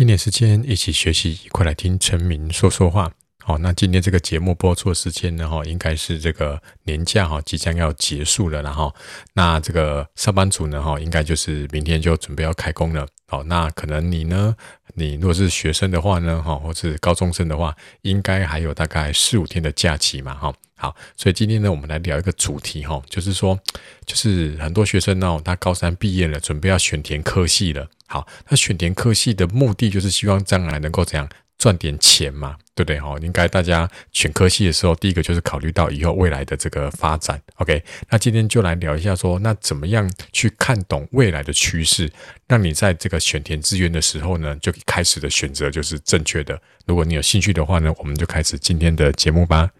一年时间一起学习，快来听陈明说说话。好，那今天这个节目播出的时间呢？哈，应该是这个年假哈即将要结束了，然后那这个上班族呢？哈，应该就是明天就准备要开工了。好，那可能你呢？你如果是学生的话呢？哈，或是高中生的话，应该还有大概四五天的假期嘛？哈，好，所以今天呢，我们来聊一个主题哈，就是说，就是很多学生呢，他高三毕业了，准备要选填科系了。好，那选填科系的目的就是希望将来能够怎样赚点钱嘛，对不对？哈，应该大家选科系的时候，第一个就是考虑到以后未来的这个发展。OK，那今天就来聊一下说，那怎么样去看懂未来的趋势，让你在这个选填志愿的时候呢，就开始的选择就是正确的。如果你有兴趣的话呢，我们就开始今天的节目吧。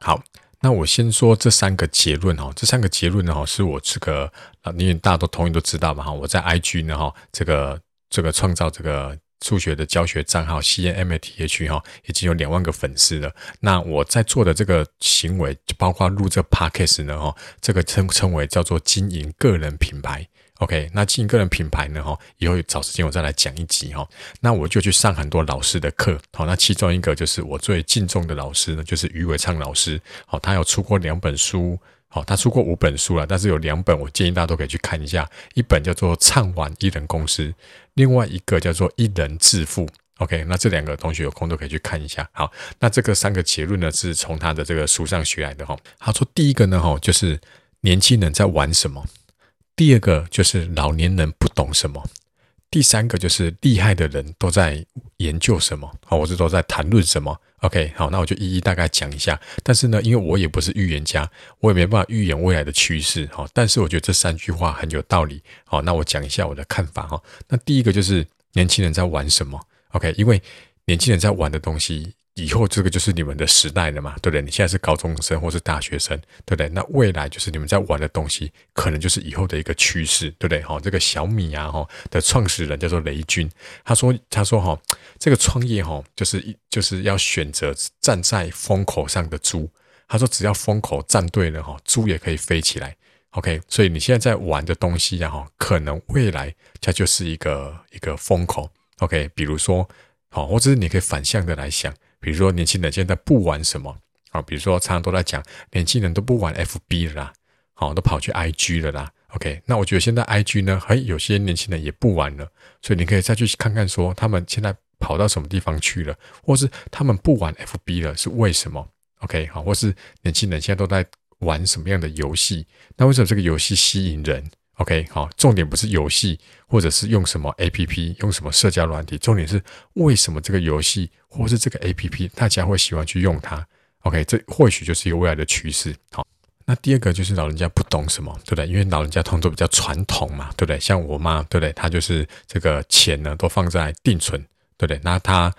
好。那我先说这三个结论哈，这三个结论呢哈，是我这个啊，因为大家都同意都知道嘛哈，我在 IG 呢哈，这个这个创造这个数学的教学账号 CMATH 哈，已经有两万个粉丝了。那我在做的这个行为，就包括录这 Podcast 呢哈，这个称称为叫做经营个人品牌。OK，那经营个人品牌呢？哈，以后找时间我再来讲一集哈。那我就去上很多老师的课，好，那其中一个就是我最敬重的老师呢，就是余伟昌老师。好，他有出过两本书，好，他出过五本书了，但是有两本我建议大家都可以去看一下。一本叫做《唱完一人公司》，另外一个叫做《一人致富》。OK，那这两个同学有空都可以去看一下。好，那这个三个结论呢，是从他的这个书上学来的哈。他说第一个呢，哈，就是年轻人在玩什么。第二个就是老年人不懂什么，第三个就是厉害的人都在研究什么，好，我是都在谈论什么。OK，好，那我就一一大概讲一下。但是呢，因为我也不是预言家，我也没办法预言未来的趋势。好，但是我觉得这三句话很有道理。好，那我讲一下我的看法哈。那第一个就是年轻人在玩什么？OK，因为年轻人在玩的东西。以后这个就是你们的时代了嘛，对不对？你现在是高中生或是大学生，对不对？那未来就是你们在玩的东西，可能就是以后的一个趋势，对不对？哈，这个小米啊，哈的创始人叫做雷军，他说，他说，哈，这个创业，哈，就是就是要选择站在风口上的猪。他说，只要风口站对了，哈，猪也可以飞起来。OK，所以你现在在玩的东西，然后可能未来它就是一个一个风口。OK，比如说，好，或者是你可以反向的来想。比如说，年轻人现在不玩什么啊？比如说，常常都在讲，年轻人都不玩 FB 了啦，好，都跑去 IG 了啦。OK，那我觉得现在 IG 呢，还有些年轻人也不玩了，所以你可以再去看看，说他们现在跑到什么地方去了，或是他们不玩 FB 了，是为什么？OK，好，或是年轻人现在都在玩什么样的游戏？那为什么这个游戏吸引人？OK，好，重点不是游戏，或者是用什么 APP，用什么社交软体，重点是为什么这个游戏或是这个 APP 大家会喜欢去用它？OK，这或许就是一个未来的趋势。好，那第二个就是老人家不懂什么，对不对？因为老人家通常比较传统嘛，对不对？像我妈，对不对？她就是这个钱呢都放在定存，对不对？那她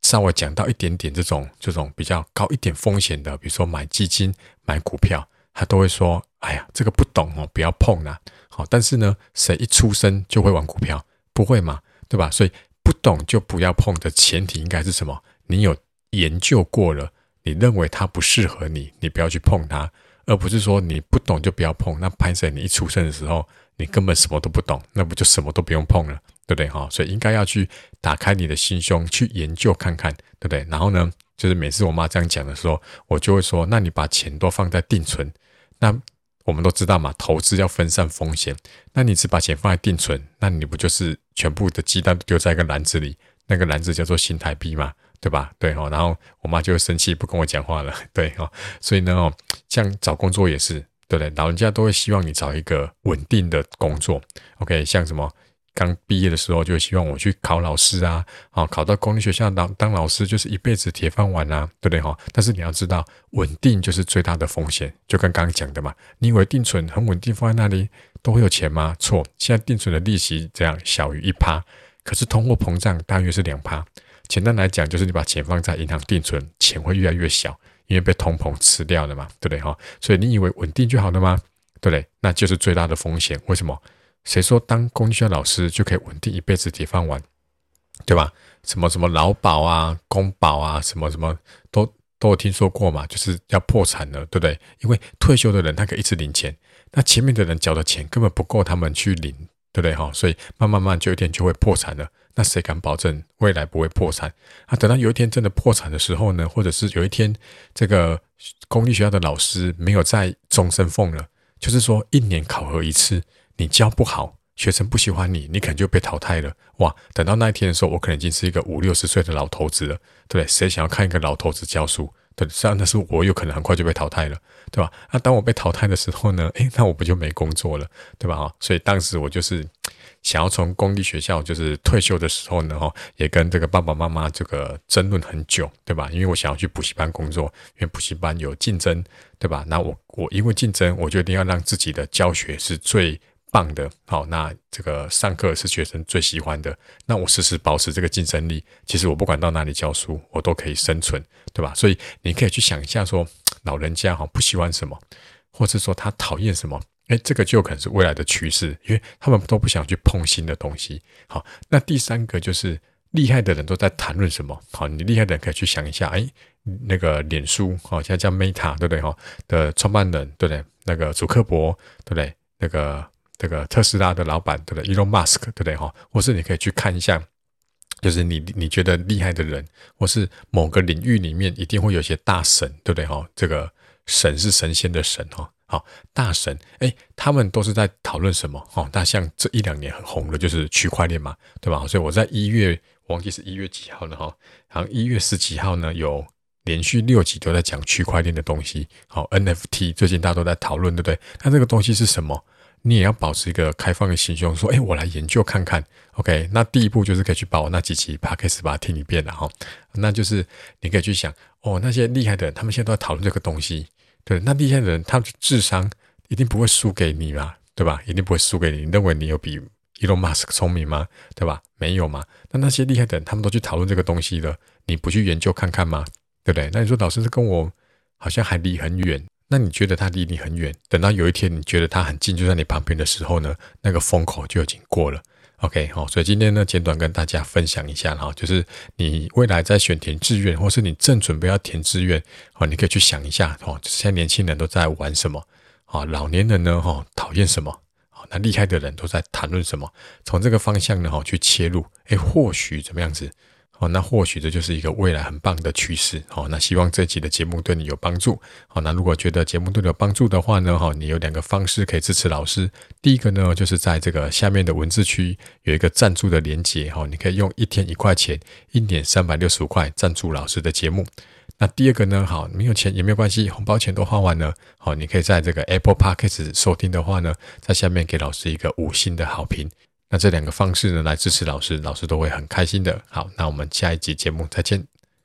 稍微讲到一点点这种这种比较高一点风险的，比如说买基金、买股票，她都会说：“哎呀，这个不懂哦，不要碰啦。”好，但是呢，谁一出生就会玩股票？不会嘛，对吧？所以不懂就不要碰的前提应该是什么？你有研究过了，你认为它不适合你，你不要去碰它，而不是说你不懂就不要碰。那潘生你一出生的时候，你根本什么都不懂，那不就什么都不用碰了，对不对？哈，所以应该要去打开你的心胸，去研究看看，对不对？然后呢，就是每次我妈这样讲的时候，我就会说，那你把钱都放在定存，那。我们都知道嘛，投资要分散风险。那你只把钱放在定存，那你不就是全部的鸡蛋丢在一个篮子里？那个篮子叫做新台币嘛，对吧？对哦。然后我妈就生气，不跟我讲话了。对哦。所以呢哦，像找工作也是，对不对？老人家都会希望你找一个稳定的工作。OK，像什么？刚毕业的时候就希望我去考老师啊，好，考到公立学校当当老师就是一辈子铁饭碗啊，对不对哈？但是你要知道，稳定就是最大的风险，就跟刚刚讲的嘛。你以为定存很稳定，放在那里都会有钱吗？错，现在定存的利息这样小于一趴，可是通货膨胀大约是两趴。简单来讲，就是你把钱放在银行定存，钱会越来越小，因为被通膨吃掉了嘛，对不对哈？所以你以为稳定就好了吗？对不对？那就是最大的风险。为什么？谁说当公立学校老师就可以稳定一辈子铁饭碗，对吧？什么什么劳保啊、公保啊，什么什么都都有听说过嘛，就是要破产了，对不对？因为退休的人他可以一直领钱，那前面的人缴的钱根本不够他们去领对不对哈？所以慢慢慢就有一天就会破产了。那谁敢保证未来不会破产？啊，等到有一天真的破产的时候呢，或者是有一天这个公立学校的老师没有再终身俸了，就是说一年考核一次，你教不好，学生不喜欢你，你可能就被淘汰了。哇，等到那一天的时候，我可能已经是一个五六十岁的老头子了，对不对？谁想要看一个老头子教书？对，这样，的是我有可能很快就被淘汰了，对吧？那当我被淘汰的时候呢？诶，那我不就没工作了，对吧？哈，所以当时我就是想要从公立学校就是退休的时候呢，哈，也跟这个爸爸妈妈这个争论很久，对吧？因为我想要去补习班工作，因为补习班有竞争，对吧？那我我因为竞争，我就一定要让自己的教学是最棒的，好，那这个上课是学生最喜欢的，那我时时保持这个竞争力，其实我不管到哪里教书，我都可以生存，对吧？所以你可以去想一下说，老人家哈不喜欢什么，或者说他讨厌什么，诶，这个就可能是未来的趋势，因为他们都不想去碰新的东西。好，那第三个就是厉害的人都在谈论什么？好，你厉害的人可以去想一下，诶，那个脸书，好，现在叫 Meta，对不对？哈的创办人，对不对？那个祖克伯，对不对？那个。这个特斯拉的老板，对不对？Elon Musk，对不对？哈，或是你可以去看一下，就是你你觉得厉害的人，或是某个领域里面一定会有些大神，对不对？哈，这个神是神仙的神，哈，好，大神，哎，他们都是在讨论什么？哦，那像这一两年很红的就是区块链嘛，对吧？所以我在一月，忘记是一月几号了哈，好像一月十几号呢，有连续六集都在讲区块链的东西。好，NFT 最近大家都在讨论，对不对？那这个东西是什么？你也要保持一个开放的心胸，说：“哎，我来研究看看。”OK，那第一步就是可以去把我那几期 Podcast 把听一遍了哈。那就是你可以去想，哦，那些厉害的人，他们现在都在讨论这个东西。对，那厉害的人，他们智商一定不会输给你嘛，对吧？一定不会输给你。你认为你有比 Elon Musk 聪明吗？对吧？没有嘛。那那些厉害的人，他们都去讨论这个东西了，你不去研究看看吗？对不对？那你说老师是跟我好像还离很远。那你觉得他离你很远，等到有一天你觉得他很近，就在你旁边的时候呢，那个风口就已经过了。OK，好，所以今天呢，简短跟大家分享一下哈，就是你未来在选填志愿，或是你正准备要填志愿，哦，你可以去想一下哦，现在年轻人都在玩什么？啊，老年人呢，哈，讨厌什么？啊，那厉害的人都在谈论什么？从这个方向呢，哈，去切入，诶，或许怎么样子？哦，那或许这就是一个未来很棒的趋势。好，那希望这期的节目对你有帮助。好，那如果觉得节目对你有帮助的话呢，哈，你有两个方式可以支持老师。第一个呢，就是在这个下面的文字区有一个赞助的连接，哈，你可以用一天一块钱，一年三百六十五块赞助老师的节目。那第二个呢，好，没有钱也没有关系，红包钱都花完了，好，你可以在这个 Apple Podcast 收听的话呢，在下面给老师一个五星的好评。那这两个方式呢，来支持老师，老师都会很开心的。好，那我们下一集节目再见。